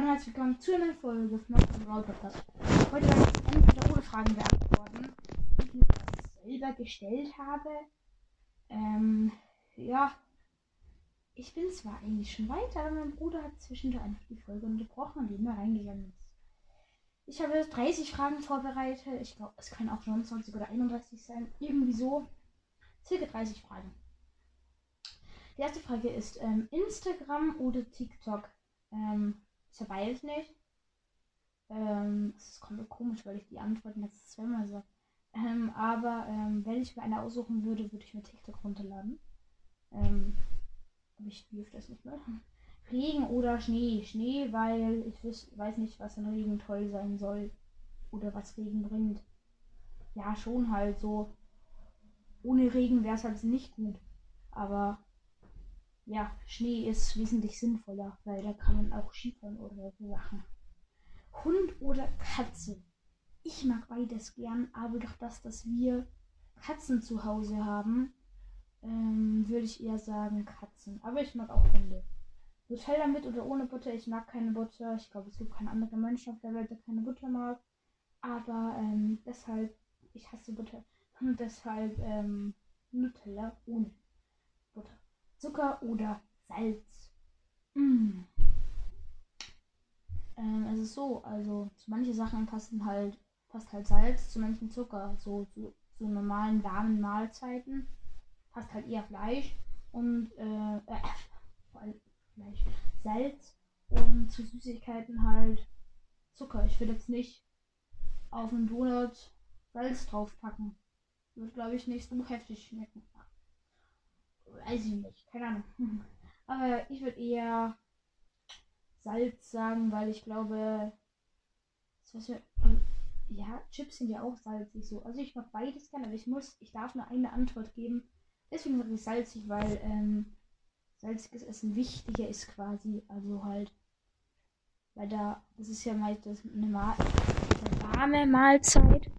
und herzlich willkommen zu einer Folge von meinem Brawl Podcast. Heute werde ich entweder Fragen beantworten, die ich mir selber gestellt habe. Ähm, ja. Ich bin zwar eigentlich schon weiter, aber mein Bruder hat zwischendurch einfach die Folge unterbrochen und immer reingegangen ist. Ich habe 30 Fragen vorbereitet. Ich glaube, es können auch 29 oder 31 sein. Irgendwie so. Circa 30 Fragen. Die erste Frage ist ähm, Instagram oder TikTok? Ähm, ist ja beides nicht. Ähm, ist komplett komisch, weil ich die Antworten jetzt zweimal sage. Ähm, aber ähm, wenn ich mir eine aussuchen würde, würde ich mir TikTok runterladen. Ähm, aber ich dürfte das nicht mehr. Regen oder Schnee? Schnee, weil ich weiß nicht, was in Regen toll sein soll. Oder was Regen bringt. Ja, schon halt so. Ohne Regen wäre es halt nicht gut. Aber ja, Schnee ist wesentlich sinnvoller, weil da kann man auch Skifahren oder so Sachen. Hund oder Katze? Ich mag beides gern, aber durch das, dass wir Katzen zu Hause haben, ähm, würde ich eher sagen Katzen. Aber ich mag auch Hunde. Nutella mit oder ohne Butter? Ich mag keine Butter. Ich glaube, es gibt keinen anderen Menschen auf der Welt, der keine Butter mag. Aber ähm, deshalb, ich hasse Butter. Und deshalb ähm, Nutella ohne. Zucker oder Salz. Mm. Ähm, es ist so, also zu manchen Sachen passen halt, passt halt Salz, zu manchen Zucker. So zu, zu normalen warmen Mahlzeiten passt halt eher Fleisch und äh, äh, vor allem Fleisch, Salz und zu Süßigkeiten halt Zucker. Ich würde jetzt nicht auf einen Donut Salz draufpacken. Wird glaube ich nicht so heftig schmecken. Weiß ich nicht, keine Ahnung. Aber ich würde eher Salz sagen, weil ich glaube, wir, ja, Chips sind ja auch salzig so. Also ich mag beides gerne, aber ich muss, ich darf nur eine Antwort geben. Deswegen sage ich salzig, weil ähm, salziges Essen wichtiger ist quasi. Also halt, weil da, das ist ja meistens eine, eine warme Mahlzeit.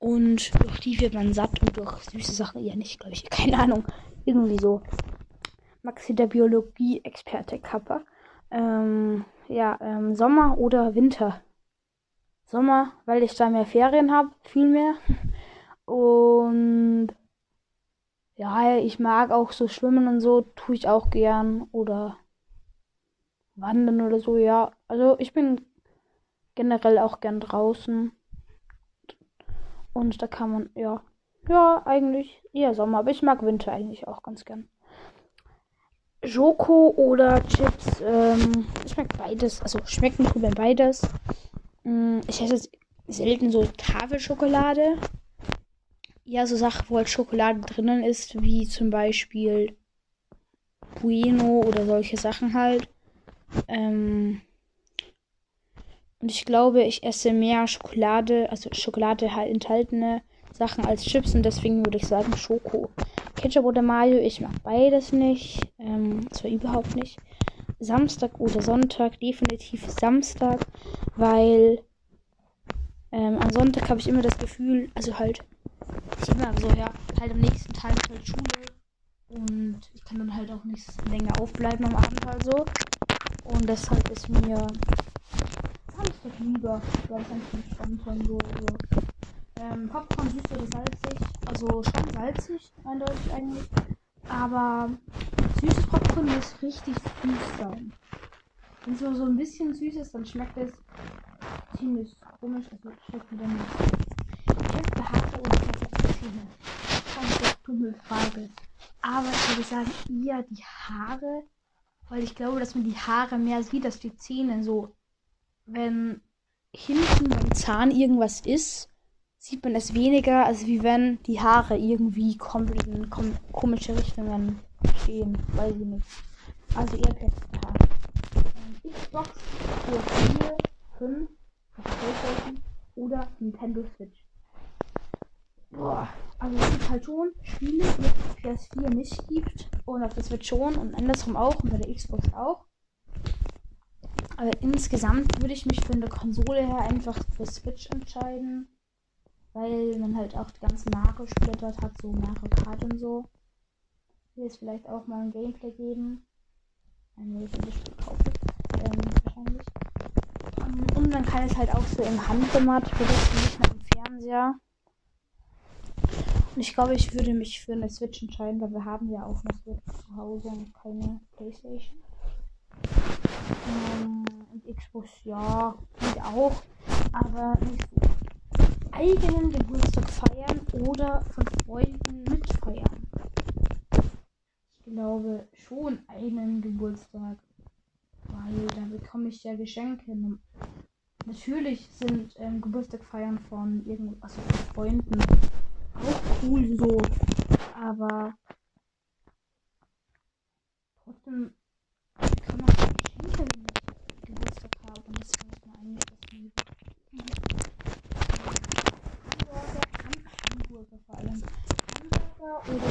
Und durch die wird man satt und durch süße Sachen eher nicht, glaube ich. Keine Ahnung. Irgendwie so. Maxi, der Biologie-Experte Kappa. Ähm, ja, ähm, Sommer oder Winter? Sommer, weil ich da mehr Ferien habe, viel mehr. Und ja, ich mag auch so schwimmen und so, tue ich auch gern. Oder wandern oder so, ja. Also ich bin generell auch gern draußen. Und da kann man, ja, ja, eigentlich eher Sommer, aber ich mag Winter eigentlich auch ganz gern. Schoko oder Chips, ähm, ich mag beides, also schmecken tut beides. Mm, ich esse selten so Tafelschokolade. Ja, so Sachen, wo halt Schokolade drinnen ist, wie zum Beispiel Bueno oder solche Sachen halt. Ähm, und ich glaube, ich esse mehr Schokolade, also Schokolade halt enthaltene Sachen als Chips und deswegen würde ich sagen Schoko. Ketchup oder Mayo, ich mag beides nicht. Ähm, zwar überhaupt nicht. Samstag oder Sonntag, definitiv Samstag, weil ähm, am Sonntag habe ich immer das Gefühl, also halt, ich immer so, ja, halt am nächsten Tag ist halt Schule und ich kann dann halt auch nicht länger aufbleiben am Abend halt so. Und deshalb ist mir Samstag lieber, weil es einfach entspannt sein so. so. Ähm, Popcorn süß oder salzig. Also schon salzig, eindeutig eigentlich. Aber süßes Popcorn muss richtig süß sein. Wenn es so ein bisschen süß ist, dann schmeckt es ziemlich komisch. Also schmeckt dann nicht. Haare oder feste Zähne? Ganz dumme Frage. Aber ich würde sagen, eher die Haare. Weil ich glaube, dass man die Haare mehr sieht als die Zähne. So, wenn hinten beim Zahn irgendwas ist, sieht man es weniger, als wie wenn die Haare irgendwie komplett in kom komische Richtungen stehen. Weiß ich nicht. Also eher perfekte Haare. Ähm, Xbox für 4, 5, PlayStation oder Nintendo Switch. Boah, also es gibt halt schon Spiele, die auf der PS4 nicht gibt und auf der Switch schon und andersrum auch und bei der Xbox auch. Aber insgesamt würde ich mich für eine Konsole her einfach für Switch entscheiden weil man halt auch die ganzen Mario-Spiele dort hat, so Mario Kart und so. Hier ist vielleicht auch mal ein Gameplay geben. Ein neues Spiel kaufe. Ähm, wahrscheinlich. Und man kann es halt auch so im Handgemat benutzen, nicht mehr im Fernseher. Und ich glaube, ich würde mich für eine Switch entscheiden, weil wir haben ja auch eine Switch zu Hause und keine Playstation. Ähm, Xbox, ja, geht auch. Aber nicht. Eigenen Geburtstag feiern oder von Freunden mitfeiern. Ich glaube schon einen Geburtstag. Weil da bekomme ich ja Geschenke. Natürlich sind ähm, Geburtstagfeiern von irgend also von Freunden auch cool so. Aber trotzdem kann man Geschenke, wenn ich Geburtstag habe. Und das finde ich mir eigentlich das Liebe. Hamburger, Hamburger vor allem. Hamburger oder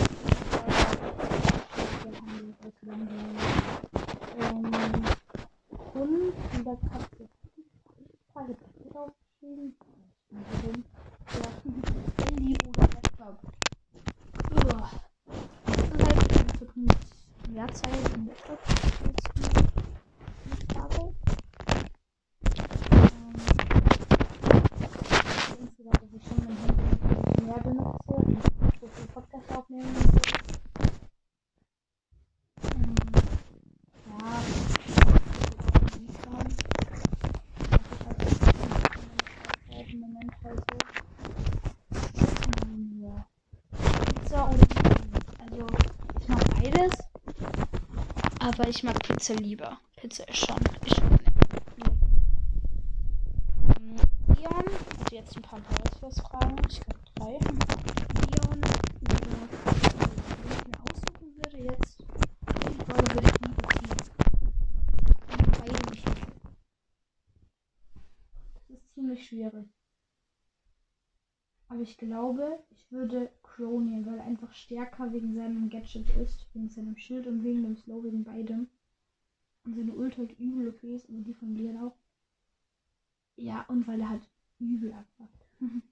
aber ich mag Pizza lieber. Pizza ist schon. Ist schon Leon, also jetzt ein paar Herausforderungsfragen. Ich glaube drei. Leon, wenn ich mir aussuchen würde jetzt, glaube, würde ich Liebe ziehen. Beide nicht. Das ist ziemlich schwierig. Aber ich glaube, ich würde Crow nehmen, weil er einfach stärker wegen seinem Gadget ist, wegen seinem Schild und wegen dem Slow, wegen beidem. Und seine Ult halt übel okay ist, aber die von Leon auch. Ja, und weil er halt übel abfuckt.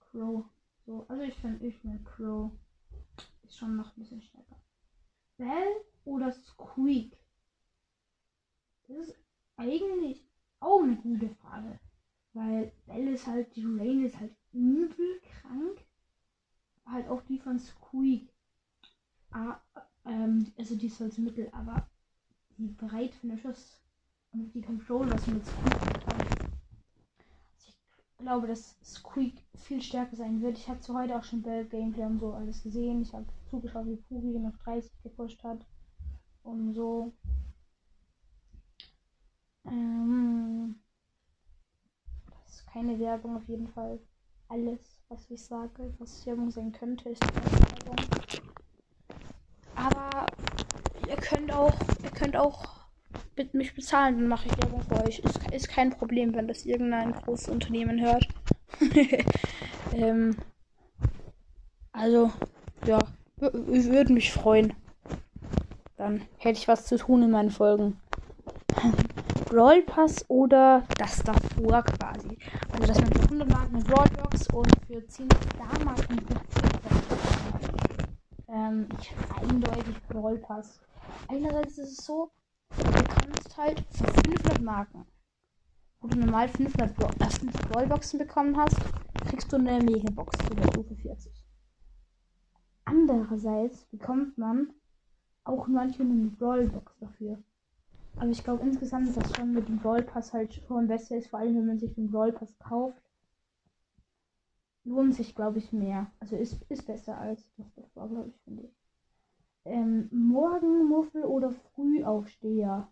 Crow. So, also ich finde, ich finde Crow ist schon noch ein bisschen stärker. Bell oder Squeak? Das ist eigentlich auch eine gute Frage. Weil Bell ist halt, die Rain ist halt übel krank. Halt auch die von Squeak. Ah, ähm, also die ist als Mittel, aber die Breite von der Schuss und die Controllers mit Squeak also Ich glaube, dass Squeak viel stärker sein wird. Ich hatte heute auch schon Bell Gameplay und so alles gesehen. Ich habe zugeschaut, wie Puri noch 30 gepusht hat. Und so. Ähm, das ist keine Werbung auf jeden Fall alles, was ich sage, was Werbung sein könnte, ist Werbung. Aber ihr könnt auch, ihr könnt auch mit mich bezahlen, dann mache ich Werbung für euch. Ist, ist kein Problem, wenn das irgendein großes Unternehmen hört. ähm, also, ja, würde mich freuen. Dann hätte ich was zu tun in meinen Folgen. Brawl Pass oder das davor quasi. Also dass man für 100 Marken eine Brawl Box und für 10 Star-Marken ähm, ich eindeutig Brawl Pass. Einerseits ist es so, du kannst halt für 500 Marken, wo du normal 500 Bra äh, Brawlboxen bekommen hast, kriegst du eine Megabox zu der Stufe 40. Andererseits bekommt man auch manchmal eine Brawlbox dafür. Aber ich glaube insgesamt, dass schon mit dem Brawl Pass halt schon besser ist, vor allem wenn man sich den Brawl Pass kauft. Lohnt sich, glaube ich, mehr. Also ist, ist besser als das davor, glaube ich, finde ich. Ähm, Morgenmuffel oder Frühaufsteher?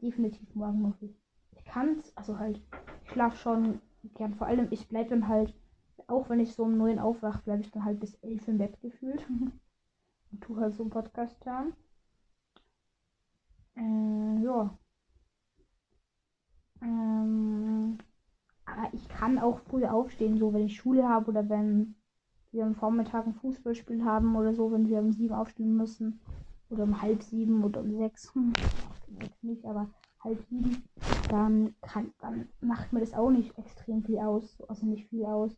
Definitiv Morgenmuffel. Ich kann's, also halt, ich schlaf schon gern. Vor allem, ich bleibe dann halt, auch wenn ich so um 9 aufwache, bleibe ich dann halt bis 11 im Bett gefühlt. Und tu halt so einen Podcast hören. Ja. Ähm, aber ich kann auch früh aufstehen, so wenn ich Schule habe oder wenn wir am Vormittag ein Fußballspiel haben oder so, wenn wir um sieben aufstehen müssen. Oder um halb sieben oder um sechs. Hm, nicht, aber halb sieben. Dann kann, dann macht mir das auch nicht extrem viel aus. Also nicht viel aus.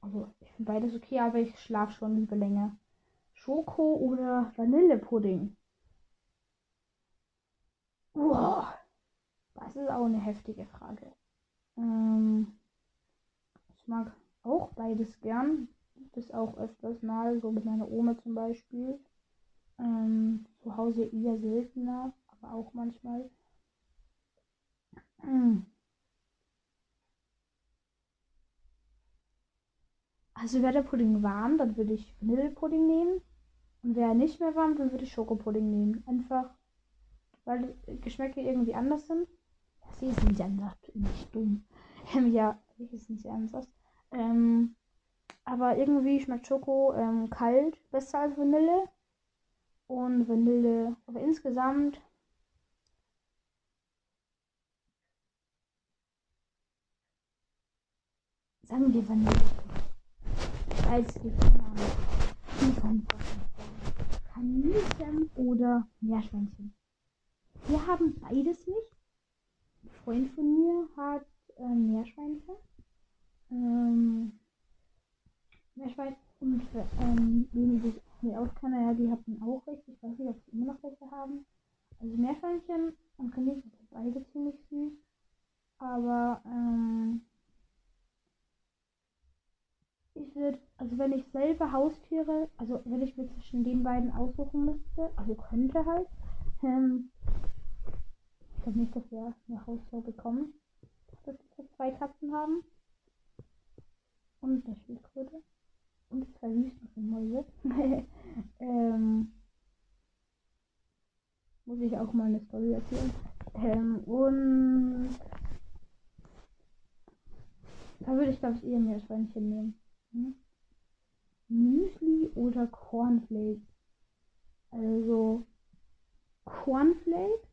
Also ich finde beides okay, aber ich schlafe schon lieber länger. Schoko oder Vanillepudding? Wow. Das ist auch eine heftige Frage. Ähm, ich mag auch beides gern. Das auch öfters mal, so mit meiner Oma zum Beispiel. Ähm, zu Hause eher seltener, aber auch manchmal. Hm. Also wäre der Pudding warm, dann würde ich Vanillepudding nehmen. Und wäre nicht mehr warm, dann würde ich Schokopudding nehmen. Einfach, weil Geschmäcke irgendwie anders sind. Sie ist nicht anders, nicht dumm. Ähm, ja, ich ist nicht ernsthaft. Ähm, aber irgendwie schmeckt Schoko ähm, kalt besser als Vanille. Und Vanille, aber insgesamt sagen wir Vanille. Als die Kaninchen oder Meerschweinchen. Wir haben beides nicht. Ein Freund von mir hat äh, Meerschweinchen. Ähm, Meerschwein und ähm, wenige ich auskenne, ja, die hatten auch welche. Ich weiß nicht, ob sie immer noch welche haben. Also Meerschweinchen und Kaninchen sind beide ziemlich süß. Aber ähm, ich würde, also wenn ich selber Haustiere, also wenn ich mir zwischen den beiden aussuchen müsste, also könnte halt, ähm, glaube nicht, dass wir eine Haustier bekommen, dass wir zwei Katzen haben. Und eine Schildkröte. Und zwei Wüstenmäuse. ähm, muss ich auch mal eine Story erzählen. Ähm, und da würde ich, glaube ich, eher mehr Schweinchen nehmen. Hm? Müsli oder Cornflakes? Also Cornflakes?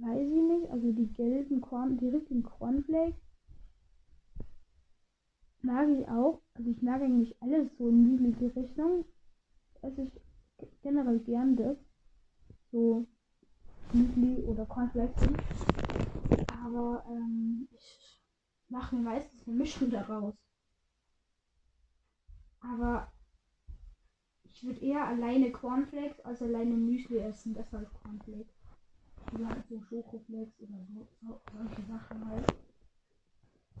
Weiß ich nicht. Also die gelben Korn, die richtigen Cornflakes mag ich auch. Also ich mag eigentlich alles so in müslige Richtung. Esse ich generell gern das. So Müsli oder Cornflakes. Aber ähm, ich mache mir meistens eine Mischung daraus. Aber ich würde eher alleine Cornflakes als alleine Müsli essen, besser als Cornflakes. Oder halt so Schokoflakes oder so, so solche Sachen halt.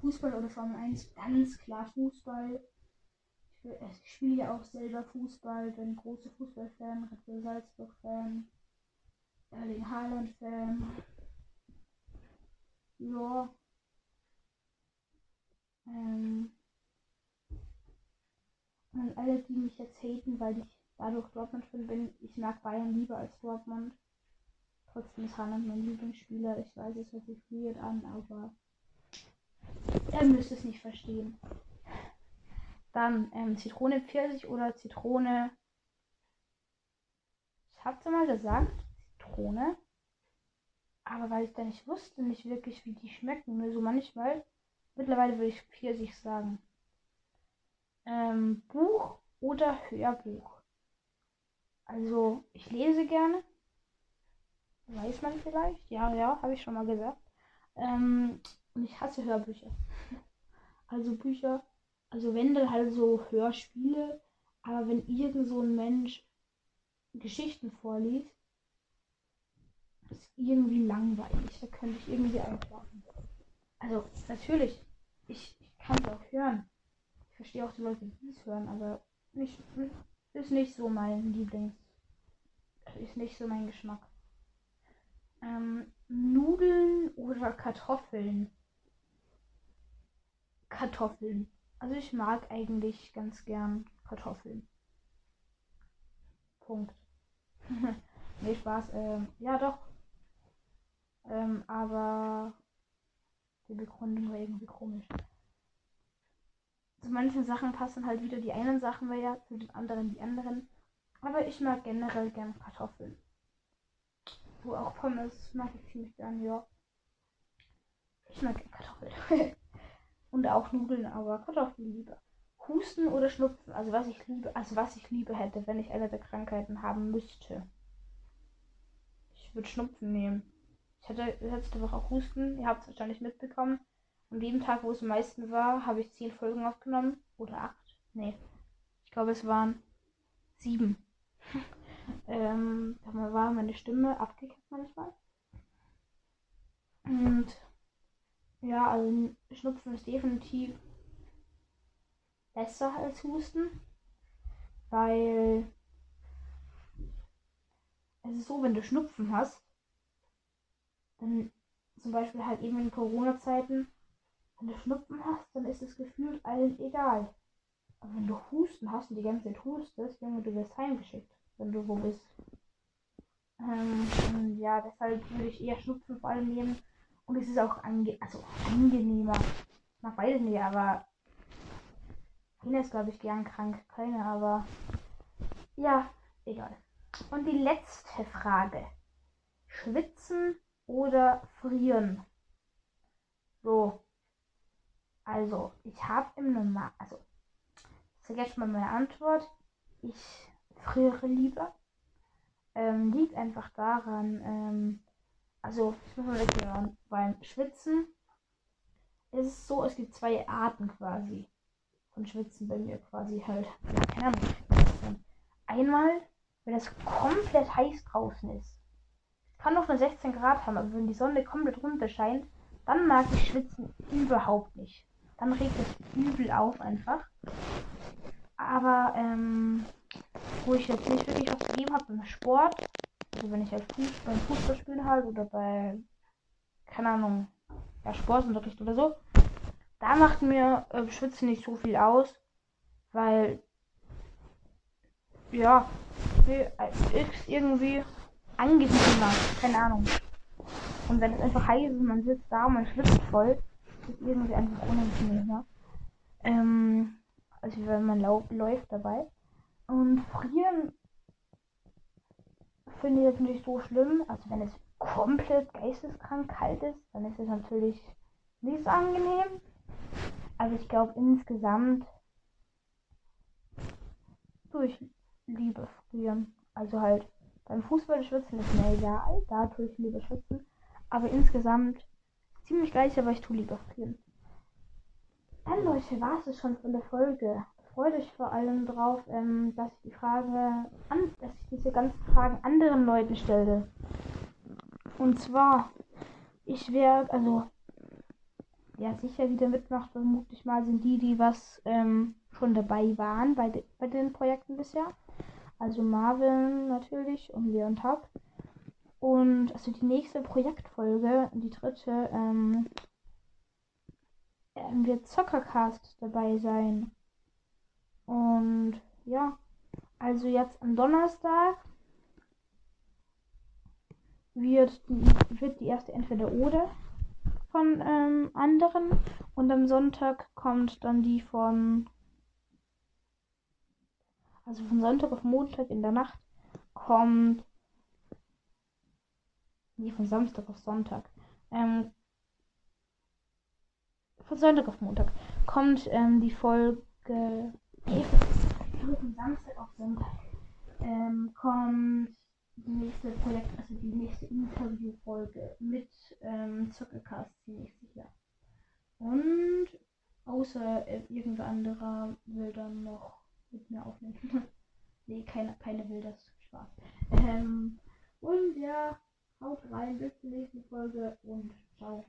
Fußball oder Formel 1, ganz klar Fußball. Ich, ich spiele ja auch selber Fußball, bin großer Fußballfan, Red Bull Salzburg-Fan, Erling Haaland-Fan. Ja. Ähm, und alle, die mich jetzt haten, weil ich dadurch Dortmund-Fan bin, ich mag Bayern lieber als Dortmund. Trotzdem ist Haaland mein Lieblingsspieler. Ich weiß, es hört sich weird an, aber er müsste es nicht verstehen. Dann ähm, Zitrone Pfirsich oder Zitrone. Ich hab's mal gesagt, Zitrone. Aber weil ich da nicht wusste, nicht wirklich, wie die schmecken. Nur so manchmal. Mittlerweile würde ich Pfirsich sagen. Ähm, Buch oder Hörbuch? Also, ich lese gerne. Weiß man vielleicht? Ja, ja, habe ich schon mal gesagt. Ähm, und ich hasse Hörbücher. Also Bücher, also wenn dann halt so Hörspiele, aber wenn irgend so ein Mensch Geschichten vorliest, ist irgendwie langweilig. Da könnte ich irgendwie einschlafen. Also natürlich, ich, ich kann es auch hören verstehe auch die Leute, die es hören, aber nicht, ist nicht so mein Lieblings. Ist nicht so mein Geschmack. Ähm, Nudeln oder Kartoffeln? Kartoffeln. Also ich mag eigentlich ganz gern Kartoffeln. Punkt. nee, Spaß. Ähm, ja, doch. Ähm, aber die Begründung war irgendwie komisch zu manchen Sachen passen halt wieder die einen Sachen mehr, zu den anderen die anderen. Aber ich mag generell gern Kartoffeln. Wo auch Pommes mag ich ziemlich gern, ja. Ich mag Kartoffeln. Und auch Nudeln, aber Kartoffeln lieber. Husten oder Schnupfen, also was ich liebe, also was ich liebe hätte, wenn ich eine der Krankheiten haben müsste. Ich würde Schnupfen nehmen. Ich hatte letzte Woche auch Husten, ihr habt es wahrscheinlich mitbekommen. An dem Tag, wo es am meisten war, habe ich zehn Folgen aufgenommen. Oder acht? Nee. Ich glaube, es waren sieben. ähm, da war meine Stimme abgekackt manchmal. Und ja, also Schnupfen ist definitiv besser als Husten, weil es ist so, wenn du Schnupfen hast, dann zum Beispiel halt eben in Corona-Zeiten, wenn du Schnupfen hast, dann ist es gefühlt allen egal. Aber wenn du Husten hast und die ganze Zeit hustest, Junge, du wirst heimgeschickt, wenn du wo bist. Ähm, ja, deshalb würde ich eher Schnupfen vor allem nehmen. Und es ist auch ange also angenehmer. Ich mag beide nicht, aber Ina ist, glaube ich, gern krank. Keine, aber ja, egal. Und die letzte Frage. Schwitzen oder frieren? So. Also, ich habe im Normal, also, ich sage jetzt mal meine Antwort. Ich friere lieber. Ähm, liegt einfach daran, ähm, also, ich muss mal wegnehmen, beim Schwitzen ist es so, es gibt zwei Arten quasi von Schwitzen bei mir quasi halt. Einmal, wenn es komplett heiß draußen ist. Kann noch nur 16 Grad haben, aber wenn die Sonne komplett runter scheint, dann mag ich Schwitzen überhaupt nicht. Dann regt es übel auf einfach. Aber ähm, wo ich jetzt nicht wirklich was gegeben habe beim Sport, also wenn ich halt Fuß, beim Fußballspielen halt oder bei, keine Ahnung, ja, Sportunterricht oder so, da macht mir äh, Schwitzen nicht so viel aus, weil ja, ist irgendwie angenehmer, keine Ahnung. Und wenn es einfach heiß ist, man sitzt da und man schwitzt voll, ist irgendwie einfach unangenehmer. Ähm, also wenn man läuft dabei. Und frieren finde ich jetzt nicht so schlimm. Also wenn es komplett geisteskrank kalt ist, dann ist es natürlich nicht so angenehm. Also ich glaube insgesamt tue ich Liebe frieren. Also halt beim Fußball schwitzen ist mir egal, da tue ich lieber schwitzen. Aber insgesamt ziemlich gleich, aber ich tue lieber frieren. Dann Leute, war es schon von der Folge. Freut euch vor allem drauf, ähm, dass ich die Frage an, dass ich diese ganzen Fragen anderen Leuten stelle. Und zwar, ich werde, also ja sicher wieder mitmacht, vermutlich mal, sind die, die was ähm, schon dabei waren bei, de bei den Projekten bisher. Also Marvin natürlich und Leon Tapp. Und also die nächste Projektfolge, die dritte, ähm, wird Zockercast dabei sein. Und ja, also jetzt am Donnerstag wird die, wird die erste entweder oder von ähm, anderen. Und am Sonntag kommt dann die von. Also von Sonntag auf Montag in der Nacht kommt. Nee, von Samstag auf Sonntag. Ähm, von Sonntag auf Montag kommt ähm, die Folge. Von Samstag auf Sonntag ähm, kommt die nächste Projekt, also die nächste Interviewfolge mit ähm, Zuckercast ziemlich sicher. Und außer äh, irgendwer anderer will dann noch mit mir aufnehmen. nee, keine, keine will das. Spaß. Ähm, und ja, haut rein, bis zur nächsten Folge und ciao.